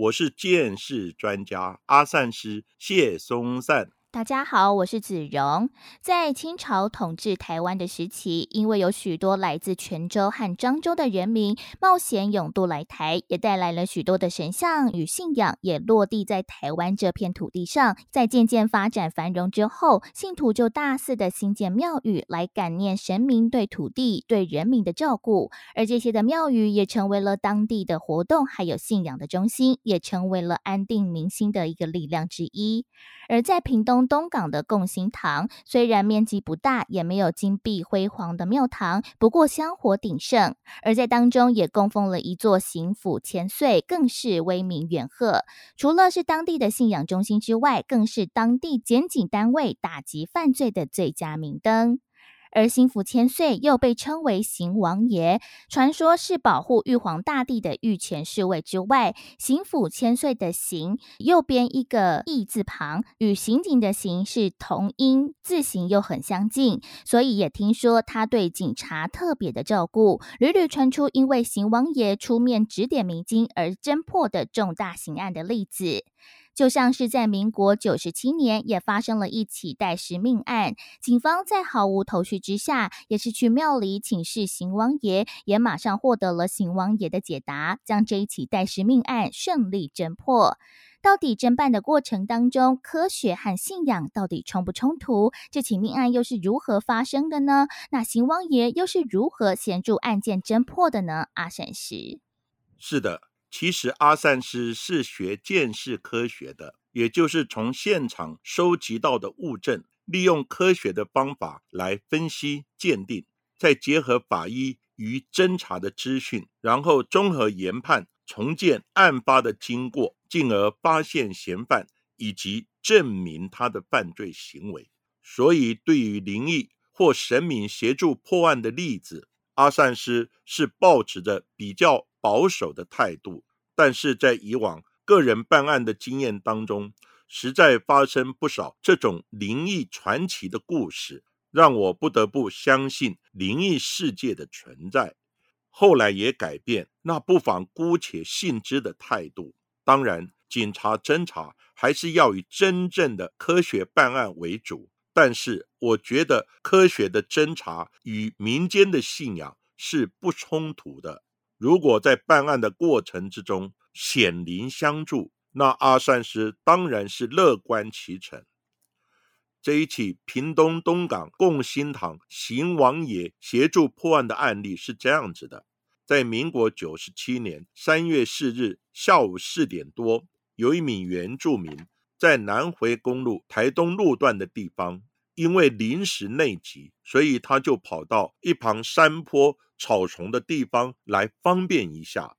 我是见识专家阿善师谢松善。大家好，我是子荣。在清朝统治台湾的时期，因为有许多来自泉州和漳州的人民冒险勇渡来台，也带来了许多的神像与信仰，也落地在台湾这片土地上。在渐渐发展繁荣之后，信徒就大肆的兴建庙宇，来感念神明对土地、对人民的照顾。而这些的庙宇也成为了当地的活动还有信仰的中心，也成为了安定民心的一个力量之一。而在屏东东港的共兴堂，虽然面积不大，也没有金碧辉煌的庙堂，不过香火鼎盛。而在当中也供奉了一座行府千岁，更是威名远赫。除了是当地的信仰中心之外，更是当地检警单位打击犯罪的最佳明灯。而新福千岁又被称为邢王爷，传说是保护玉皇大帝的御前侍卫之外，邢府千岁的邢右边一个义字旁，与刑警的刑是同音，字形又很相近，所以也听说他对警察特别的照顾，屡屡传出因为邢王爷出面指点迷津而侦破的重大刑案的例子。就像是在民国九十七年，也发生了一起代尸命案。警方在毫无头绪之下，也是去庙里请示邢王爷，也马上获得了邢王爷的解答，将这一起代尸命案顺利侦破。到底侦办的过程当中，科学和信仰到底冲不冲突？这起命案又是如何发生的呢？那邢王爷又是如何协助案件侦破的呢？阿婶师，是的。其实阿善师是学鉴识科学的，也就是从现场收集到的物证，利用科学的方法来分析鉴定，再结合法医与侦查的资讯，然后综合研判，重建案发的经过，进而发现嫌犯以及证明他的犯罪行为。所以，对于灵异或神明协助破案的例子，阿善师是抱持着比较。保守的态度，但是在以往个人办案的经验当中，实在发生不少这种灵异传奇的故事，让我不得不相信灵异世界的存在。后来也改变那不妨姑且信之的态度。当然，警察侦查还是要以真正的科学办案为主，但是我觉得科学的侦查与民间的信仰是不冲突的。如果在办案的过程之中显灵相助，那阿善师当然是乐观其成。这一起屏东东港共兴堂邢王爷协助破案的案例是这样子的：在民国九十七年三月四日下午四点多，有一名原住民在南回公路台东路段的地方，因为临时内急，所以他就跑到一旁山坡。草丛的地方来方便一下。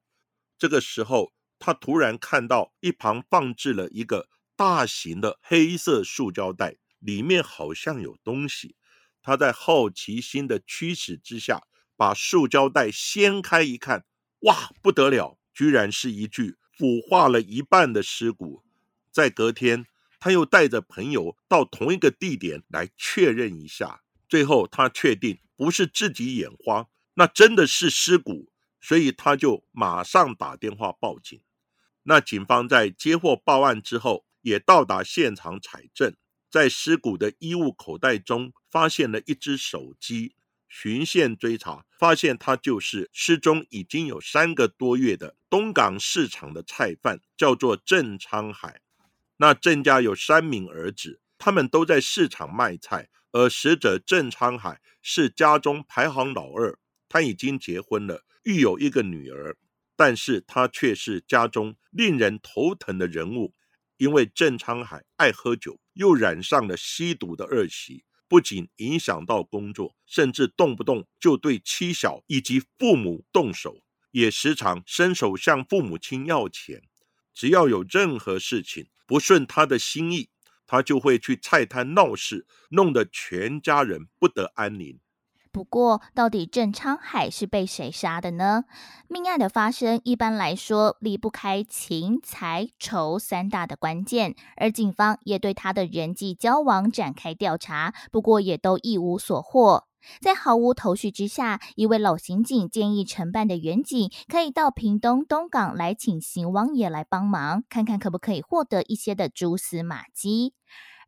这个时候，他突然看到一旁放置了一个大型的黑色塑胶袋，里面好像有东西。他在好奇心的驱使之下，把塑胶袋掀开一看，哇，不得了，居然是一具腐化了一半的尸骨。在隔天，他又带着朋友到同一个地点来确认一下，最后他确定不是自己眼花。那真的是尸骨，所以他就马上打电话报警。那警方在接获报案之后，也到达现场采证，在尸骨的衣物口袋中发现了一只手机。循线追查，发现他就是失踪已经有三个多月的东港市场的菜贩，叫做郑昌海。那郑家有三名儿子，他们都在市场卖菜，而死者郑昌海是家中排行老二。他已经结婚了，育有一个女儿，但是他却是家中令人头疼的人物，因为郑昌海爱喝酒，又染上了吸毒的恶习，不仅影响到工作，甚至动不动就对妻小以及父母动手，也时常伸手向父母亲要钱。只要有任何事情不顺他的心意，他就会去菜摊闹事，弄得全家人不得安宁。不过，到底郑昌海是被谁杀的呢？命案的发生，一般来说离不开情、财、仇三大的关键，而警方也对他的人际交往展开调查，不过也都一无所获。在毫无头绪之下，一位老刑警建议承办的远警可以到屏东东港来请邢王爷来帮忙，看看可不可以获得一些的蛛丝马迹。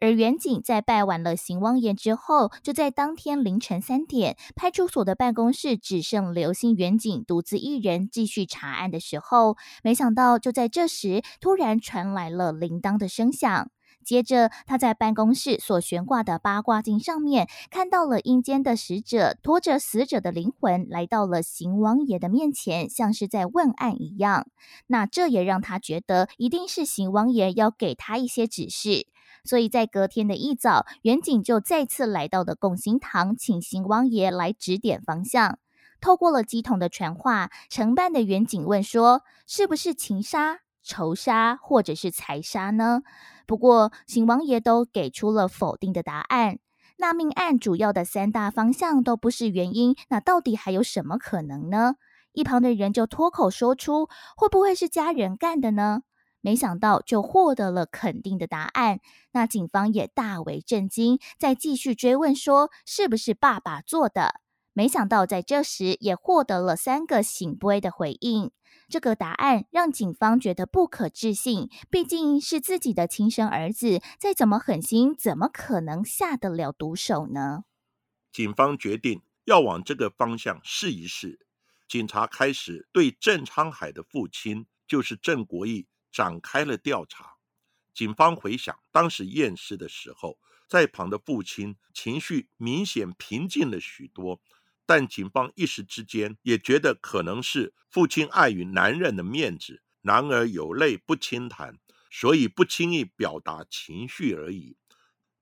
而远景在拜完了邢王爷之后，就在当天凌晨三点，派出所的办公室只剩刘姓远景独自一人继续查案的时候，没想到就在这时，突然传来了铃铛的声响。接着，他在办公室所悬挂的八卦镜上面，看到了阴间的使者拖着死者的灵魂来到了邢王爷的面前，像是在问案一样。那这也让他觉得，一定是邢王爷要给他一些指示。所以在隔天的一早，远景就再次来到了共兴堂，请邢王爷来指点方向。透过了机筒的传话，承办的远景问说：“是不是情杀、仇杀，或者是财杀呢？”不过，邢王爷都给出了否定的答案。那命案主要的三大方向都不是原因，那到底还有什么可能呢？一旁的人就脱口说出：“会不会是家人干的呢？”没想到就获得了肯定的答案，那警方也大为震惊，再继续追问说是不是爸爸做的？没想到在这时也获得了三个醒杯的回应，这个答案让警方觉得不可置信，毕竟是自己的亲生儿子，再怎么狠心，怎么可能下得了毒手呢？警方决定要往这个方向试一试，警察开始对郑昌海的父亲，就是郑国义。展开了调查，警方回想当时验尸的时候，在旁的父亲情绪明显平静了许多，但警方一时之间也觉得可能是父亲碍于男人的面子，男儿有泪不轻弹，所以不轻易表达情绪而已。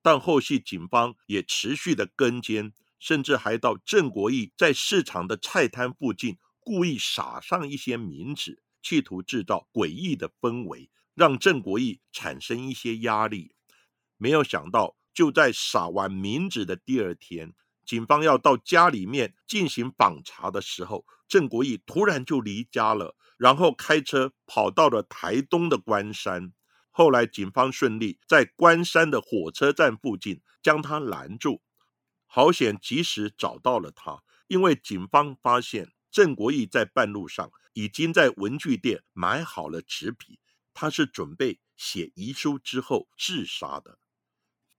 但后续警方也持续的跟监，甚至还到郑国义在市场的菜摊附近故意撒上一些冥纸。企图制造诡异的氛围，让郑国义产生一些压力。没有想到，就在撒完名纸的第二天，警方要到家里面进行访查的时候，郑国义突然就离家了，然后开车跑到了台东的关山。后来，警方顺利在关山的火车站附近将他拦住，好险及时找到了他，因为警方发现郑国义在半路上。已经在文具店买好了纸笔，他是准备写遗书之后自杀的。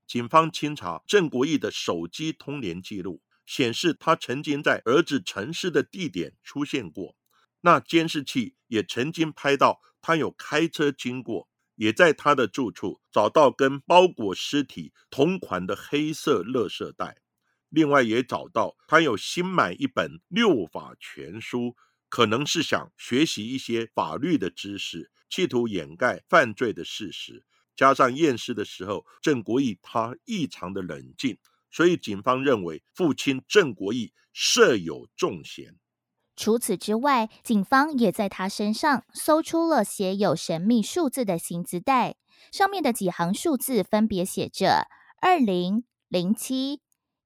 警方清查郑国义的手机通联记录，显示他曾经在儿子陈尸的地点出现过。那监视器也曾经拍到他有开车经过，也在他的住处找到跟包裹尸体同款的黑色垃圾袋。另外也找到他有新买一本六法全书。可能是想学习一些法律的知识，企图掩盖犯罪的事实。加上验尸的时候，郑国义他异常的冷静，所以警方认为父亲郑国义设有重嫌。除此之外，警方也在他身上搜出了写有神秘数字的行字袋，上面的几行数字分别写着二零零七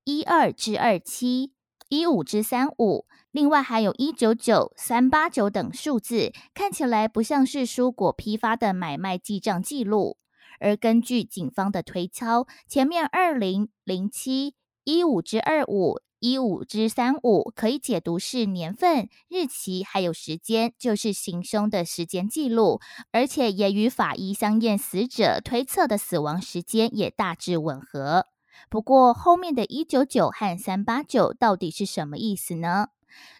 一二至二七一五至三五。另外还有一九九三八九等数字，看起来不像是蔬果批发的买卖记账记录。而根据警方的推敲，前面二零零七一五至二五一五至三五可以解读是年份、日期还有时间，就是行凶的时间记录，而且也与法医相验死者推测的死亡时间也大致吻合。不过后面的一九九和三八九到底是什么意思呢？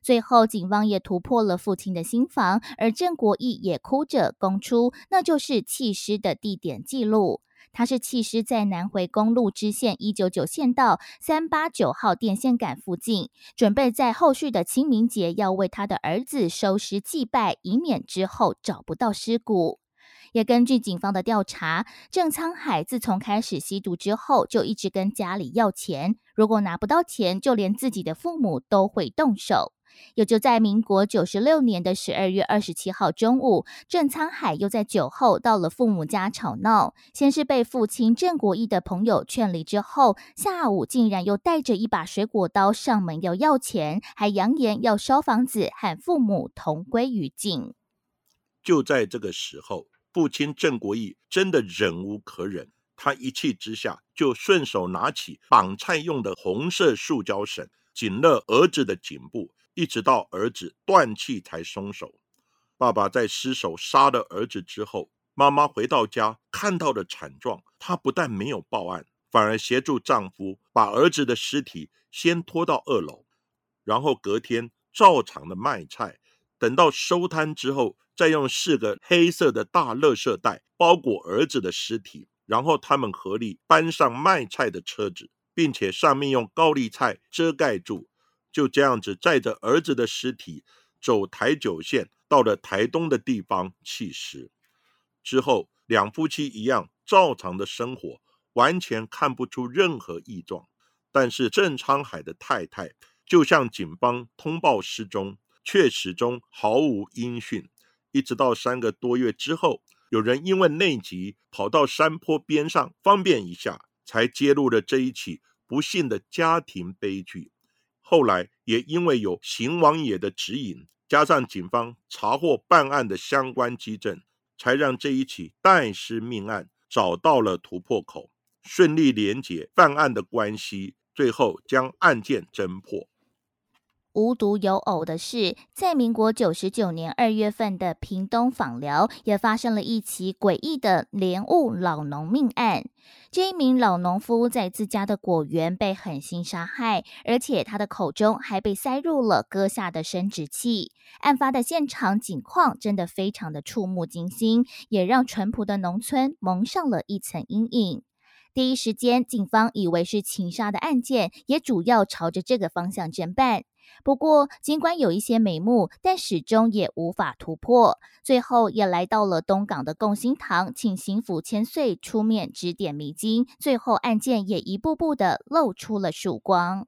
最后，警方也突破了父亲的心房，而郑国义也哭着供出，那就是弃尸的地点记录。他是弃尸在南回公路支线一九九线道三八九号电线杆附近，准备在后续的清明节要为他的儿子收尸祭拜，以免之后找不到尸骨。也根据警方的调查，郑沧海自从开始吸毒之后，就一直跟家里要钱。如果拿不到钱，就连自己的父母都会动手。也就在民国九十六年的十二月二十七号中午，郑沧海又在酒后到了父母家吵闹。先是被父亲郑国义的朋友劝离，之后下午竟然又带着一把水果刀上门要要钱，还扬言要烧房子，喊父母同归于尽。就在这个时候，父亲郑国义真的忍无可忍，他一气之下就顺手拿起绑菜用的红色塑胶绳，紧勒儿子的颈部。一直到儿子断气才松手。爸爸在失手杀了儿子之后，妈妈回到家看到的惨状，她不但没有报案，反而协助丈夫把儿子的尸体先拖到二楼，然后隔天照常的卖菜。等到收摊之后，再用四个黑色的大垃圾袋包裹儿子的尸体，然后他们合力搬上卖菜的车子，并且上面用高丽菜遮盖住。就这样子载着儿子的尸体走台九线，到了台东的地方弃尸。之后，两夫妻一样照常的生活，完全看不出任何异状。但是郑昌海的太太就向警方通报失踪，却始终毫无音讯。一直到三个多月之后，有人因为内急跑到山坡边上方便一下，才揭露了这一起不幸的家庭悲剧。后来也因为有邢王爷的指引，加上警方查获办案的相关基证，才让这一起代尸命案找到了突破口，顺利连结犯案的关系，最后将案件侦破。无独有偶的是，在民国九十九年二月份的屏东访寮，也发生了一起诡异的莲雾老农命案。这一名老农夫在自家的果园被狠心杀害，而且他的口中还被塞入了割下的生殖器。案发的现场景况真的非常的触目惊心，也让淳朴的农村蒙上了一层阴影。第一时间，警方以为是情杀的案件，也主要朝着这个方向侦办。不过，尽管有一些眉目，但始终也无法突破。最后，也来到了东港的共心堂，请刑府千岁出面指点迷津。最后，案件也一步步的露出了曙光。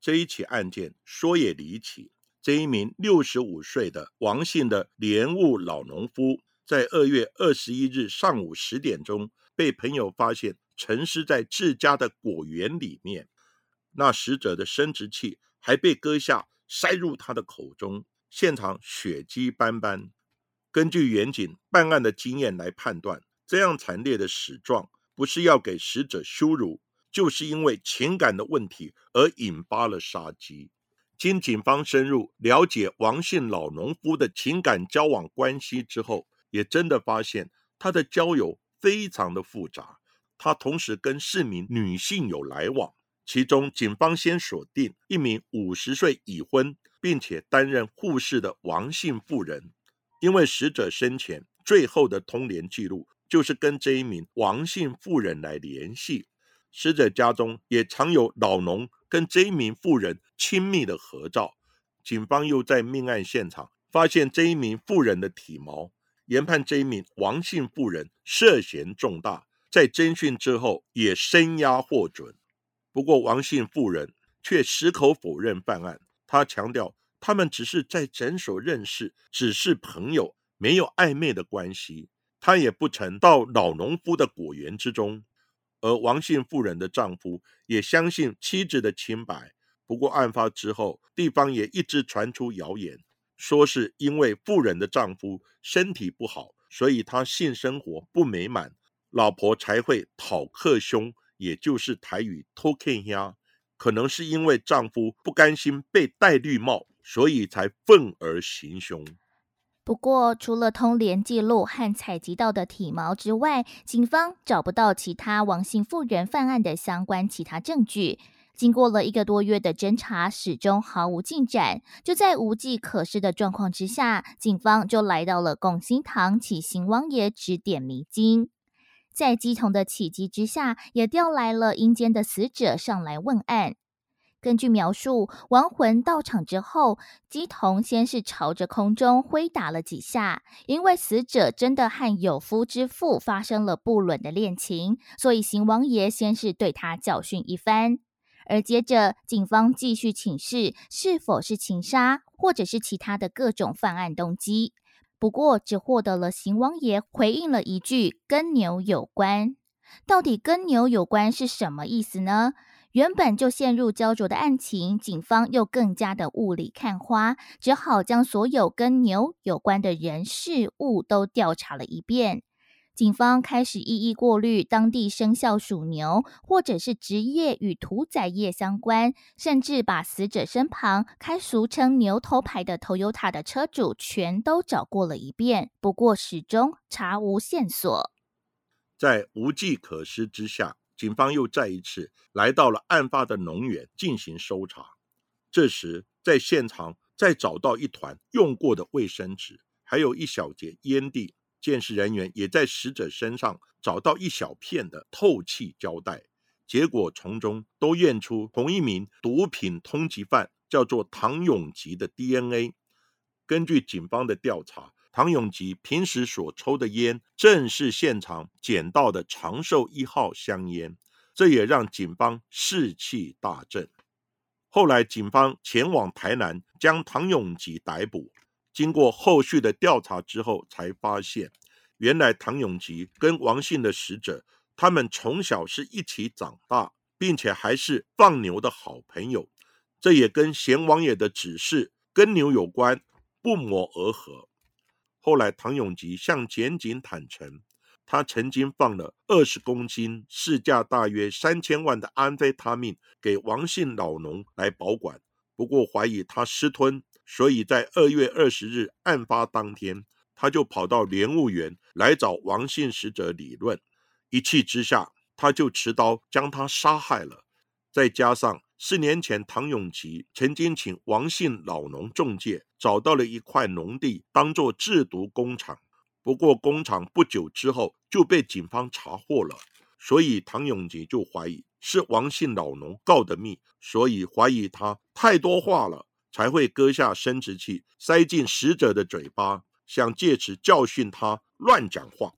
这一起案件说也离奇，这一名六十五岁的王姓的莲雾老农夫，在二月二十一日上午十点钟，被朋友发现沉尸在自家的果园里面。那死者的生殖器。还被割下，塞入他的口中，现场血迹斑斑。根据远警办案的经验来判断，这样惨烈的死状，不是要给死者羞辱，就是因为情感的问题而引发了杀机。经警方深入了解王姓老农夫的情感交往关系之后，也真的发现他的交友非常的复杂，他同时跟四名女性有来往。其中，警方先锁定一名五十岁已婚并且担任护士的王姓妇人，因为死者生前最后的通联记录就是跟这一名王姓妇人来联系。死者家中也常有老农跟这一名妇人亲密的合照。警方又在命案现场发现这一名妇人的体毛，研判这一名王姓妇人涉嫌重大，在侦讯之后也声押获准。不过，王姓妇人却矢口否认犯案。他强调，他们只是在诊所认识，只是朋友，没有暧昧的关系。他也不曾到老农夫的果园之中。而王姓妇人的丈夫也相信妻子的清白。不过，案发之后，地方也一直传出谣言，说是因为妇人的丈夫身体不好，所以他性生活不美满，老婆才会讨克凶。也就是台语偷看呀，可能是因为丈夫不甘心被戴绿帽，所以才愤而行凶。不过，除了通联记录和采集到的体毛之外，警方找不到其他王姓妇人犯案的相关其他证据。经过了一个多月的侦查，始终毫无进展。就在无计可施的状况之下，警方就来到了拱心堂，请邢王爷指点迷津。在鸡同的起机之下，也调来了阴间的死者上来问案。根据描述，亡魂到场之后，鸡同先是朝着空中挥打了几下，因为死者真的和有夫之妇发生了不伦的恋情，所以邢王爷先是对他教训一番。而接着，警方继续请示是否是情杀，或者是其他的各种犯案动机。不过，只获得了邢王爷回应了一句“跟牛有关”。到底“跟牛有关”是什么意思呢？原本就陷入焦灼的案情，警方又更加的雾里看花，只好将所有跟牛有关的人事物都调查了一遍。警方开始一一过滤当地生肖属牛，或者是职业与屠宰业相关，甚至把死者身旁开俗称牛头牌的 Toyota 的车主全都找过了一遍，不过始终查无线索。在无计可施之下，警方又再一次来到了案发的农园进行搜查。这时，在现场再找到一团用过的卫生纸，还有一小截烟蒂。鉴识人员也在死者身上找到一小片的透气胶带，结果从中都验出同一名毒品通缉犯叫做唐永吉的 DNA。根据警方的调查，唐永吉平时所抽的烟正是现场捡到的长寿一号香烟，这也让警方士气大振。后来，警方前往台南将唐永吉逮捕。经过后续的调查之后，才发现，原来唐永吉跟王姓的死者，他们从小是一起长大，并且还是放牛的好朋友。这也跟贤王爷的指示跟牛有关，不谋而合。后来，唐永吉向检警坦诚，他曾经放了二十公斤、市价大约三千万的安非他命给王姓老农来保管，不过怀疑他私吞。所以在二月二十日案发当天，他就跑到莲雾园来找王姓死者理论，一气之下，他就持刀将他杀害了。再加上四年前唐永吉曾经请王姓老农中介找到了一块农地当做制毒工厂，不过工厂不久之后就被警方查获了，所以唐永吉就怀疑是王姓老农告的密，所以怀疑他太多话了。才会割下生殖器塞进死者的嘴巴，想借此教训他乱讲话。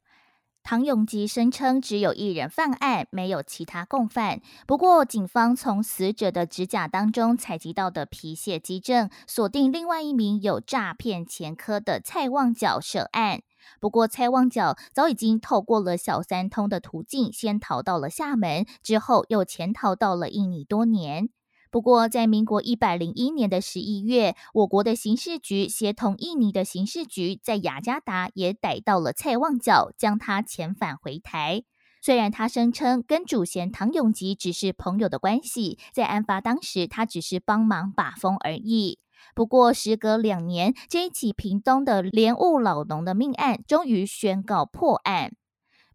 唐永吉声称只有一人犯案，没有其他共犯。不过，警方从死者的指甲当中采集到的皮屑基证，锁定另外一名有诈骗前科的蔡旺角涉案。不过，蔡旺角早已经透过了小三通的途径，先逃到了厦门，之后又潜逃到了印尼多年。不过，在民国一百零一年的十一月，我国的刑事局协同印尼的刑事局，在雅加达也逮到了蔡旺角，将他遣返回台。虽然他声称跟主嫌唐永吉只是朋友的关系，在案发当时他只是帮忙把风而已。不过，时隔两年，这一起屏东的莲雾老农的命案终于宣告破案。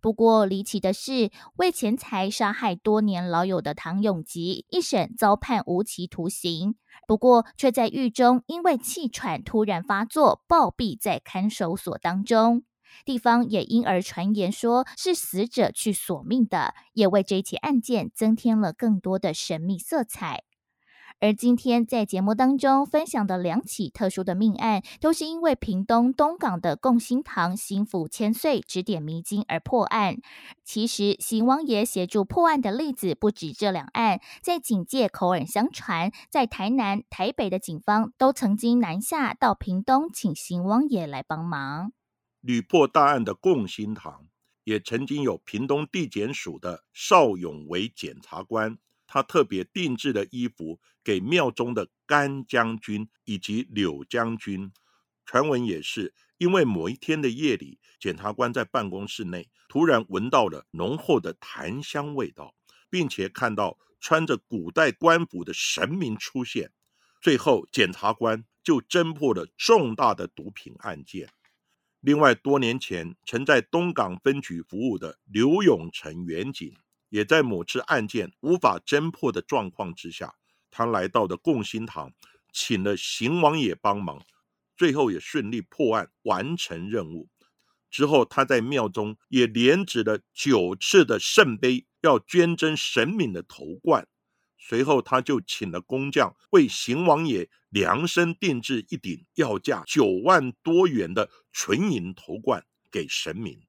不过离奇的是，为钱财杀害多年老友的唐永吉，一审遭判无期徒刑，不过却在狱中因为气喘突然发作暴毙在看守所当中。地方也因而传言说是死者去索命的，也为这起案件增添了更多的神秘色彩。而今天在节目当中分享的两起特殊的命案，都是因为屏东东港的共兴堂心腹千岁指点迷津而破案。其实邢王爷协助破案的例子不止这两案，在警界口耳相传，在台南、台北的警方都曾经南下到屏东，请邢王爷来帮忙。屡破大案的共兴堂，也曾经有屏东地检署的邵永为检察官。他特别定制的衣服给庙中的甘将军以及柳将军。传闻也是因为某一天的夜里，检察官在办公室内突然闻到了浓厚的檀香味道，并且看到穿着古代官服的神明出现。最后，检察官就侦破了重大的毒品案件。另外，多年前曾在东港分局服务的刘永成员警。也在某次案件无法侦破的状况之下，他来到的共兴堂，请了邢王爷帮忙，最后也顺利破案完成任务。之后，他在庙中也连指了九次的圣杯，要捐赠神明的头冠。随后，他就请了工匠为邢王爷量身定制一顶要价九万多元的纯银头冠给神明。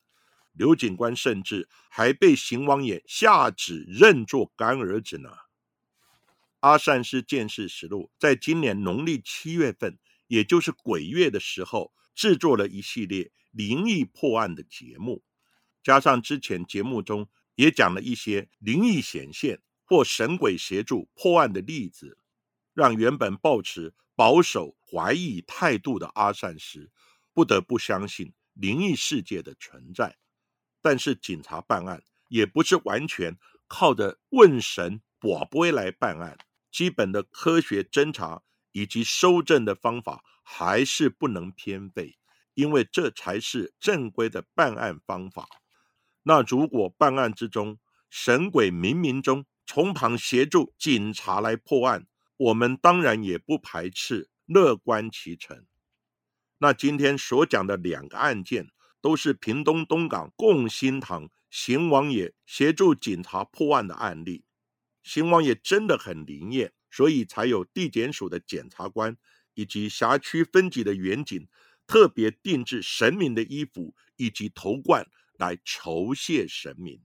刘警官甚至还被邢王爷下旨认作干儿子呢。阿善师见识实录在今年农历七月份，也就是鬼月的时候，制作了一系列灵异破案的节目，加上之前节目中也讲了一些灵异显现或神鬼协助破案的例子，让原本抱持保守怀疑态度的阿善师不得不相信灵异世界的存在。但是警察办案也不是完全靠着问神。我不会来办案，基本的科学侦查以及收证的方法还是不能偏废，因为这才是正规的办案方法。那如果办案之中神鬼冥冥中从旁协助警察来破案，我们当然也不排斥，乐观其成。那今天所讲的两个案件，都是屏东东港共兴堂邢王爷协助警察破案的案例。邢王爷真的很灵验，所以才有地检署的检察官以及辖区分局的员警特别定制神明的衣服以及头冠来酬谢神明。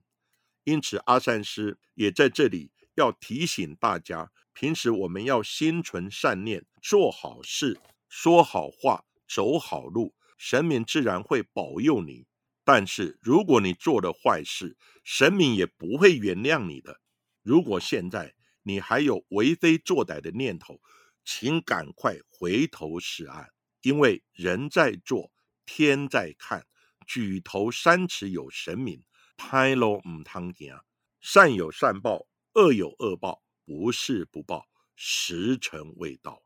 因此，阿善师也在这里要提醒大家：平时我们要心存善念，做好事，说好话，走好路，神明自然会保佑你。但是，如果你做了坏事，神明也不会原谅你的。如果现在你还有为非作歹的念头，请赶快回头是岸，因为人在做，天在看。举头三尺有神明，拍落唔汤行。善有善报，恶有恶报，不是不报，时辰未到。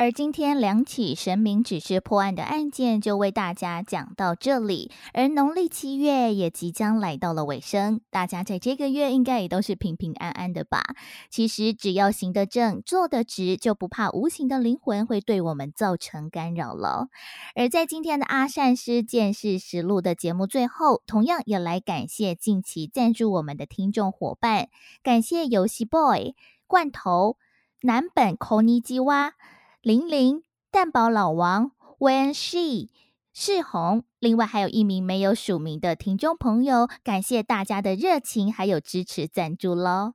而今天两起神明指示破案的案件就为大家讲到这里，而农历七月也即将来到了尾声，大家在这个月应该也都是平平安安的吧？其实只要行得正、坐得直，就不怕无形的灵魂会对我们造成干扰了。而在今天的阿善师见识实录的节目最后，同样也来感谢近期赞助我们的听众伙伴，感谢游戏 boy 罐头南本 Koni 基蛙。玲玲、蛋宝老王、When She、世红，另外还有一名没有署名的听众朋友，感谢大家的热情还有支持赞助喽。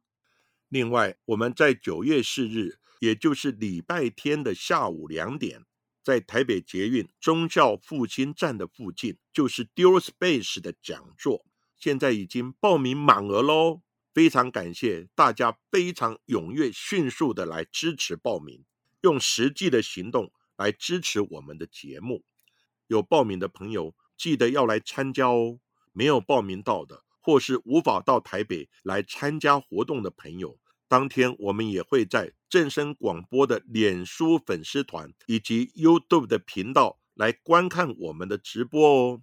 另外，我们在九月四日，也就是礼拜天的下午两点，在台北捷运忠孝复兴站的附近，就是 Dual Space 的讲座，现在已经报名满额喽。非常感谢大家非常踊跃、迅速的来支持报名。用实际的行动来支持我们的节目。有报名的朋友记得要来参加哦。没有报名到的，或是无法到台北来参加活动的朋友，当天我们也会在正声广播的脸书粉丝团以及 YouTube 的频道来观看我们的直播哦。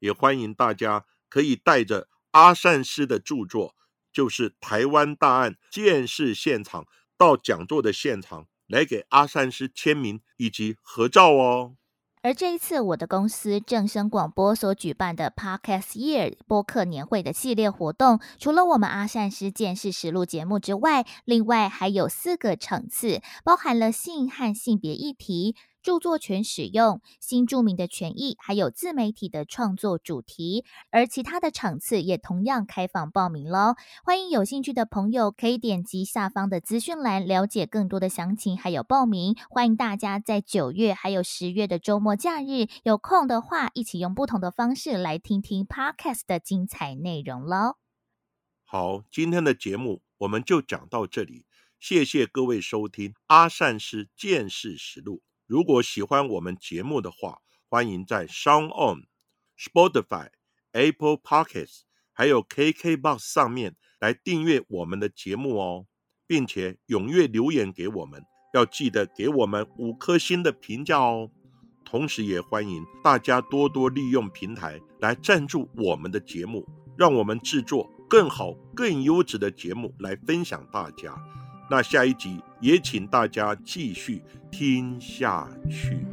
也欢迎大家可以带着阿善师的著作，就是《台湾大案见事现场》到讲座的现场。来给阿善师签名以及合照哦。而这一次，我的公司正声广播所举办的 Podcast Year 播客年会的系列活动，除了我们阿善师见识实录节目之外，另外还有四个场次，包含了性和性别议题。著作权使用、新著名的权益，还有自媒体的创作主题，而其他的场次也同样开放报名喽。欢迎有兴趣的朋友可以点击下方的资讯栏了解更多的详情，还有报名。欢迎大家在九月还有十月的周末假日有空的话，一起用不同的方式来听听 Podcast 的精彩内容喽。好，今天的节目我们就讲到这里，谢谢各位收听阿善师见识实录。如果喜欢我们节目的话，欢迎在 Sound On、Spotify、Apple Podcasts 还有 KKBox 上面来订阅我们的节目哦，并且踊跃留言给我们，要记得给我们五颗星的评价哦。同时，也欢迎大家多多利用平台来赞助我们的节目，让我们制作更好、更优质的节目来分享大家。那下一集也请大家继续听下去。